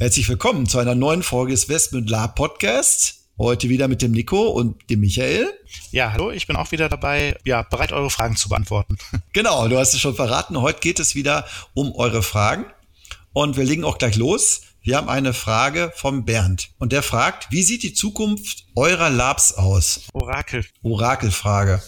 Herzlich willkommen zu einer neuen Folge des Westmund Lab Podcast. Heute wieder mit dem Nico und dem Michael. Ja, hallo, ich bin auch wieder dabei, ja, bereit, eure Fragen zu beantworten. Genau, du hast es schon verraten. Heute geht es wieder um eure Fragen. Und wir legen auch gleich los. Wir haben eine Frage vom Bernd. Und der fragt, wie sieht die Zukunft eurer Labs aus? Orakel. Orakelfrage.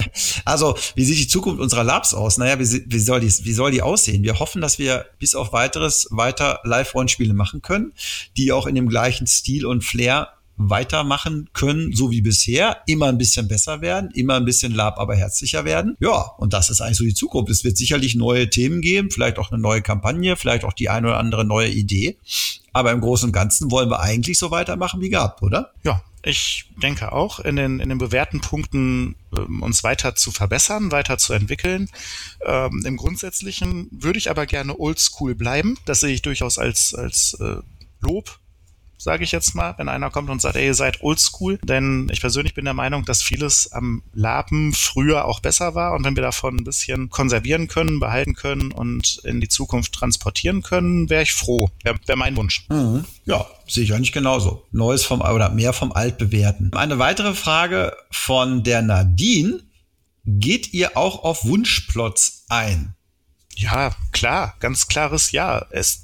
also, wie sieht die Zukunft unserer Labs aus? Naja, wie, wie, soll die, wie soll die aussehen? Wir hoffen, dass wir bis auf weiteres weiter Live-Rollenspiele machen können, die auch in dem gleichen Stil und Flair weitermachen können, so wie bisher, immer ein bisschen besser werden, immer ein bisschen lab, aber herzlicher werden. Ja, und das ist eigentlich so die Zukunft. Es wird sicherlich neue Themen geben, vielleicht auch eine neue Kampagne, vielleicht auch die eine oder andere neue Idee. Aber im Großen und Ganzen wollen wir eigentlich so weitermachen wie gehabt, oder? Ja, ich denke auch, in den, in den bewährten Punkten ähm, uns weiter zu verbessern, weiter zu entwickeln. Ähm, Im Grundsätzlichen würde ich aber gerne oldschool bleiben. Das sehe ich durchaus als, als äh, Lob sage ich jetzt mal, wenn einer kommt und sagt, ey, ihr seid oldschool. Denn ich persönlich bin der Meinung, dass vieles am Lapen früher auch besser war. Und wenn wir davon ein bisschen konservieren können, behalten können und in die Zukunft transportieren können, wäre ich froh. Wäre wär mein Wunsch. Mhm. Ja, sehe ich eigentlich genauso. Neues vom oder mehr vom Altbewerten. Eine weitere Frage von der Nadine. Geht ihr auch auf Wunschplots ein? Ja, klar, ganz klares Ja. Es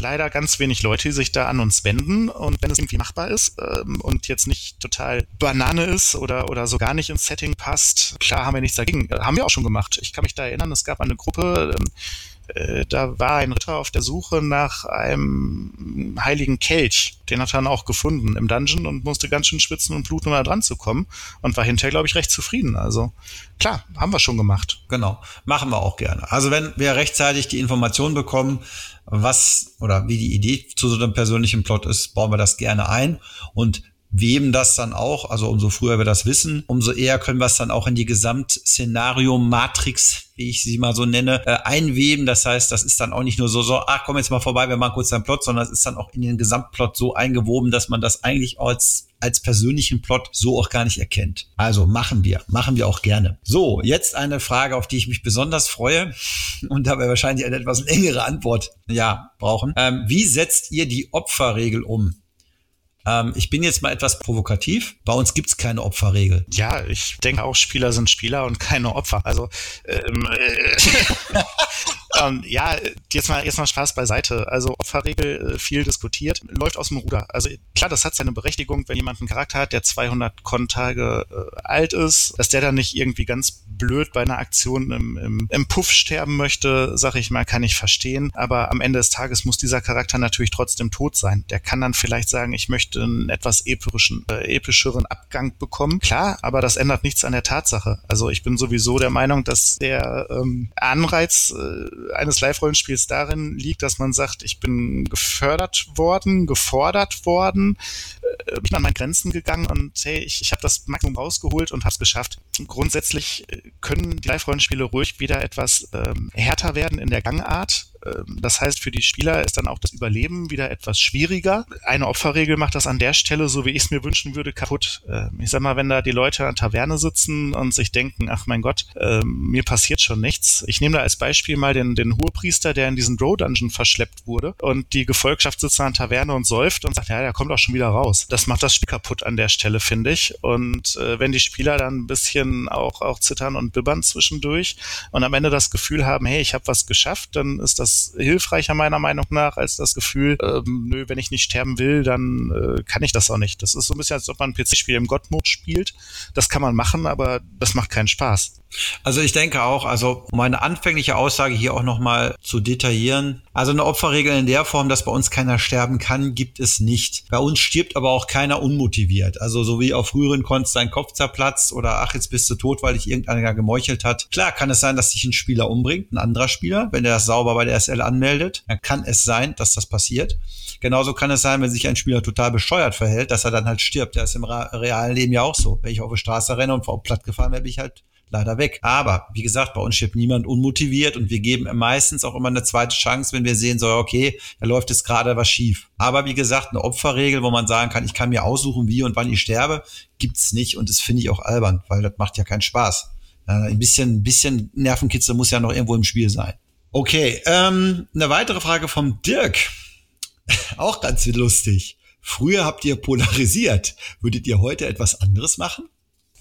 leider ganz wenig Leute, die sich da an uns wenden. Und wenn es irgendwie machbar ist ähm, und jetzt nicht total Banane ist oder, oder so gar nicht ins Setting passt, klar haben wir nichts dagegen. Äh, haben wir auch schon gemacht. Ich kann mich da erinnern, es gab eine Gruppe, ähm, äh, da war ein Ritter auf der Suche nach einem heiligen Kelch. Den hat er dann auch gefunden im Dungeon und musste ganz schön schwitzen und bluten, um da dran zu kommen. Und war hinterher, glaube ich, recht zufrieden. Also klar, haben wir schon gemacht. Genau, machen wir auch gerne. Also wenn wir rechtzeitig die Informationen bekommen, was oder wie die Idee zu so einem persönlichen Plot ist, bauen wir das gerne ein. Und wem das dann auch, also umso früher wir das wissen, umso eher können wir es dann auch in die Gesamtszenario-Matrix, wie ich sie mal so nenne, äh, einweben. Das heißt, das ist dann auch nicht nur so, so, ach, komm jetzt mal vorbei, wir machen kurz einen Plot, sondern es ist dann auch in den Gesamtplot so eingewoben, dass man das eigentlich als als persönlichen Plot so auch gar nicht erkennt. Also machen wir, machen wir auch gerne. So, jetzt eine Frage, auf die ich mich besonders freue und dabei wahrscheinlich eine etwas längere Antwort ja brauchen. Ähm, wie setzt ihr die Opferregel um? Ähm, ich bin jetzt mal etwas provokativ. Bei uns gibt's keine Opferregel. Ja, ich denke auch, Spieler sind Spieler und keine Opfer. Also ähm, äh, ähm, ja, jetzt mal, jetzt mal Spaß beiseite. Also Opferregel äh, viel diskutiert, läuft aus dem Ruder. Also klar, das hat seine Berechtigung, wenn jemand einen Charakter hat, der 200 Kontage äh, alt ist, dass der dann nicht irgendwie ganz blöd bei einer Aktion im, im, im Puff sterben möchte, sag ich mal, kann ich verstehen. Aber am Ende des Tages muss dieser Charakter natürlich trotzdem tot sein. Der kann dann vielleicht sagen, ich möchte einen etwas epischen, äh, epischeren Abgang bekommen. Klar, aber das ändert nichts an der Tatsache. Also ich bin sowieso der Meinung, dass der ähm, Anreiz äh, eines Live-Rollenspiels darin liegt, dass man sagt, ich bin gefördert worden, gefordert worden, äh, bin an meine Grenzen gegangen und hey, ich, ich habe das Maximum rausgeholt und habe es geschafft. Grundsätzlich äh, können die Live-Rollenspiele ruhig wieder etwas ähm, härter werden in der Gangart, das heißt, für die Spieler ist dann auch das Überleben wieder etwas schwieriger. Eine Opferregel macht das an der Stelle, so wie ich es mir wünschen würde, kaputt. Ähm, ich sag mal, wenn da die Leute an Taverne sitzen und sich denken, ach mein Gott, ähm, mir passiert schon nichts. Ich nehme da als Beispiel mal den, den Hohepriester, der in diesen Drow-Dungeon verschleppt wurde und die Gefolgschaft sitzt an Taverne und säuft und sagt, ja, der kommt auch schon wieder raus. Das macht das Spiel kaputt an der Stelle, finde ich. Und äh, wenn die Spieler dann ein bisschen auch, auch zittern und bibbern zwischendurch und am Ende das Gefühl haben, hey, ich habe was geschafft, dann ist das das hilfreicher meiner Meinung nach als das Gefühl, ähm, nö, wenn ich nicht sterben will, dann äh, kann ich das auch nicht. Das ist so ein bisschen, als ob man ein PC-Spiel im God-Mode spielt. Das kann man machen, aber das macht keinen Spaß. Also ich denke auch, also um meine anfängliche Aussage hier auch nochmal zu detaillieren. Also eine Opferregel in der Form, dass bei uns keiner sterben kann, gibt es nicht. Bei uns stirbt aber auch keiner unmotiviert. Also so wie auf früheren Konst dein Kopf zerplatzt oder ach, jetzt bist du tot, weil dich irgendeiner gemeuchelt hat. Klar kann es sein, dass sich ein Spieler umbringt, ein anderer Spieler, wenn der das sauber bei der SL anmeldet, dann kann es sein, dass das passiert. Genauso kann es sein, wenn sich ein Spieler total bescheuert verhält, dass er dann halt stirbt. Der ist im realen Leben ja auch so. Wenn ich auf der Straße renne und vor platt gefahren werde, bin ich halt leider weg. Aber wie gesagt, bei uns stirbt niemand unmotiviert und wir geben meistens auch immer eine zweite Chance, wenn wir sehen, so okay, da läuft jetzt gerade was schief. Aber wie gesagt, eine Opferregel, wo man sagen kann, ich kann mir aussuchen, wie und wann ich sterbe, gibt's nicht und das finde ich auch albern, weil das macht ja keinen Spaß. Äh, ein bisschen, ein bisschen Nervenkitzel muss ja noch irgendwo im Spiel sein. Okay, ähm, eine weitere Frage vom Dirk. auch ganz lustig. Früher habt ihr polarisiert. Würdet ihr heute etwas anderes machen?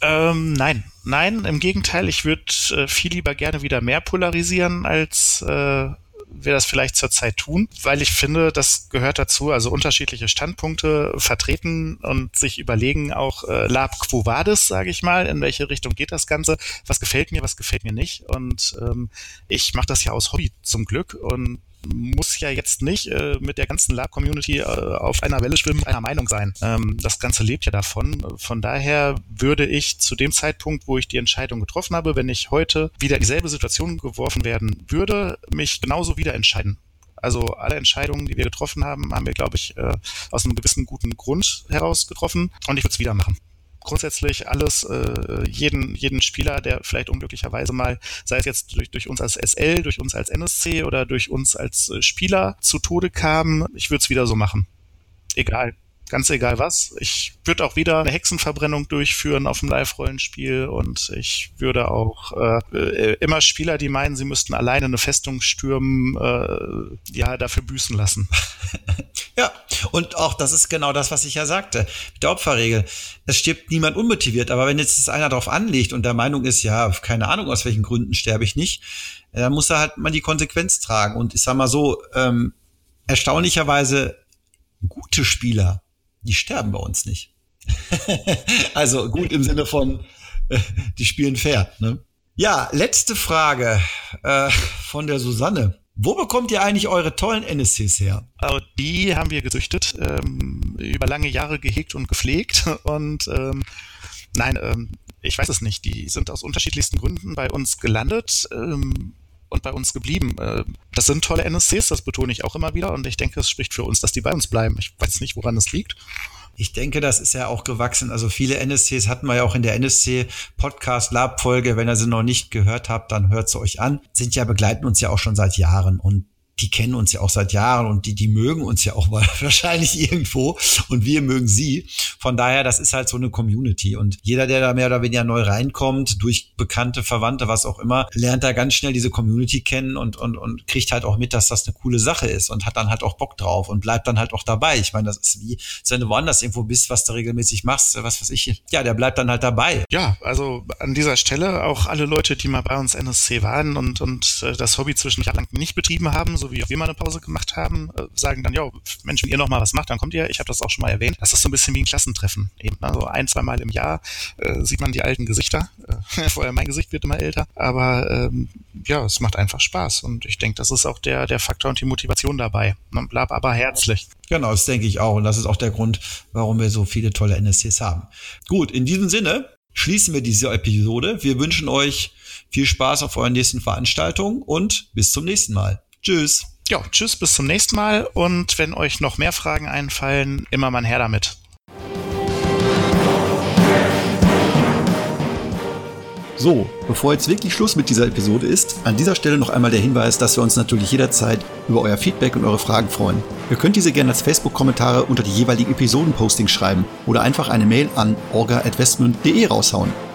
Ähm, nein, nein, im Gegenteil, ich würde äh, viel lieber gerne wieder mehr polarisieren, als äh, wir das vielleicht zurzeit tun, weil ich finde, das gehört dazu, also unterschiedliche Standpunkte vertreten und sich überlegen auch äh, lab quo vadis, sage ich mal, in welche Richtung geht das Ganze, was gefällt mir, was gefällt mir nicht? Und ähm, ich mache das ja aus Hobby zum Glück. Und muss ja jetzt nicht äh, mit der ganzen Lab-Community äh, auf einer Welle schwimmen, einer Meinung sein. Ähm, das Ganze lebt ja davon. Von daher würde ich zu dem Zeitpunkt, wo ich die Entscheidung getroffen habe, wenn ich heute wieder dieselbe Situation geworfen werden würde, mich genauso wieder entscheiden. Also alle Entscheidungen, die wir getroffen haben, haben wir, glaube ich, äh, aus einem gewissen guten Grund heraus getroffen und ich würde es wieder machen grundsätzlich alles, äh, jeden, jeden Spieler, der vielleicht unglücklicherweise mal, sei es jetzt durch, durch uns als SL, durch uns als NSC oder durch uns als äh, Spieler zu Tode kam, ich würde es wieder so machen. Egal ganz egal was. Ich würde auch wieder eine Hexenverbrennung durchführen auf dem Live-Rollenspiel und ich würde auch äh, äh, immer Spieler, die meinen, sie müssten alleine eine Festung stürmen, äh, ja, dafür büßen lassen. ja, und auch das ist genau das, was ich ja sagte. Mit der Opferregel. Es stirbt niemand unmotiviert, aber wenn jetzt einer darauf anlegt und der Meinung ist, ja, keine Ahnung, aus welchen Gründen sterbe ich nicht, dann muss er halt mal die Konsequenz tragen. Und ich sag mal so, ähm, erstaunlicherweise gute Spieler die sterben bei uns nicht. also gut im Sinne von, äh, die spielen fair. Ne? Ja, letzte Frage äh, von der Susanne. Wo bekommt ihr eigentlich eure tollen NSCs her? Also die haben wir gezüchtet, ähm, über lange Jahre gehegt und gepflegt und ähm, nein, ähm, ich weiß es nicht. Die sind aus unterschiedlichsten Gründen bei uns gelandet. Ähm, und bei uns geblieben. Äh, das sind tolle NSCs, das betone ich auch immer wieder und ich denke, es spricht für uns, dass die bei uns bleiben. Ich weiß nicht, woran es liegt. Ich denke, das ist ja auch gewachsen. Also viele NSCs hatten wir ja auch in der NSC Podcast Lab Folge. Wenn ihr sie noch nicht gehört habt, dann hört sie euch an. Sind ja begleiten uns ja auch schon seit Jahren und die kennen uns ja auch seit Jahren und die, die mögen uns ja auch wahrscheinlich irgendwo und wir mögen sie. Von daher, das ist halt so eine Community und jeder, der da mehr oder weniger neu reinkommt, durch bekannte Verwandte, was auch immer, lernt da ganz schnell diese Community kennen und, und, und kriegt halt auch mit, dass das eine coole Sache ist und hat dann halt auch Bock drauf und bleibt dann halt auch dabei. Ich meine, das ist wie, wenn du woanders irgendwo bist, was du regelmäßig machst, was weiß ich, ja, der bleibt dann halt dabei. Ja, also an dieser Stelle auch alle Leute, die mal bei uns NSC waren und, und äh, das Hobby zwischen lang nicht betrieben haben, so wie auch wir mal eine Pause gemacht haben, äh, sagen dann, ja, Mensch, wenn ihr noch mal was macht, dann kommt ihr. Ich habe das auch schon mal erwähnt. Das ist so ein bisschen wie ein Klassentreffen. Eben, also ein, zwei Mal im Jahr äh, sieht man die alten Gesichter. Äh, vorher mein Gesicht wird immer älter. Aber ähm, ja, es macht einfach Spaß. Und ich denke, das ist auch der, der Faktor und die Motivation dabei. Man bleibt aber herzlich. Genau, das denke ich auch. Und das ist auch der Grund, warum wir so viele tolle NSCs haben. Gut, in diesem Sinne schließen wir diese Episode. Wir wünschen euch viel Spaß auf euren nächsten Veranstaltungen und bis zum nächsten Mal. Tschüss ja, tschüss, bis zum nächsten Mal und wenn euch noch mehr Fragen einfallen, immer mal her damit. So, bevor jetzt wirklich Schluss mit dieser Episode ist, an dieser Stelle noch einmal der Hinweis, dass wir uns natürlich jederzeit über euer Feedback und eure Fragen freuen. Ihr könnt diese gerne als Facebook-Kommentare unter die jeweiligen Episodenpostings schreiben oder einfach eine Mail an orga.westmund.de raushauen.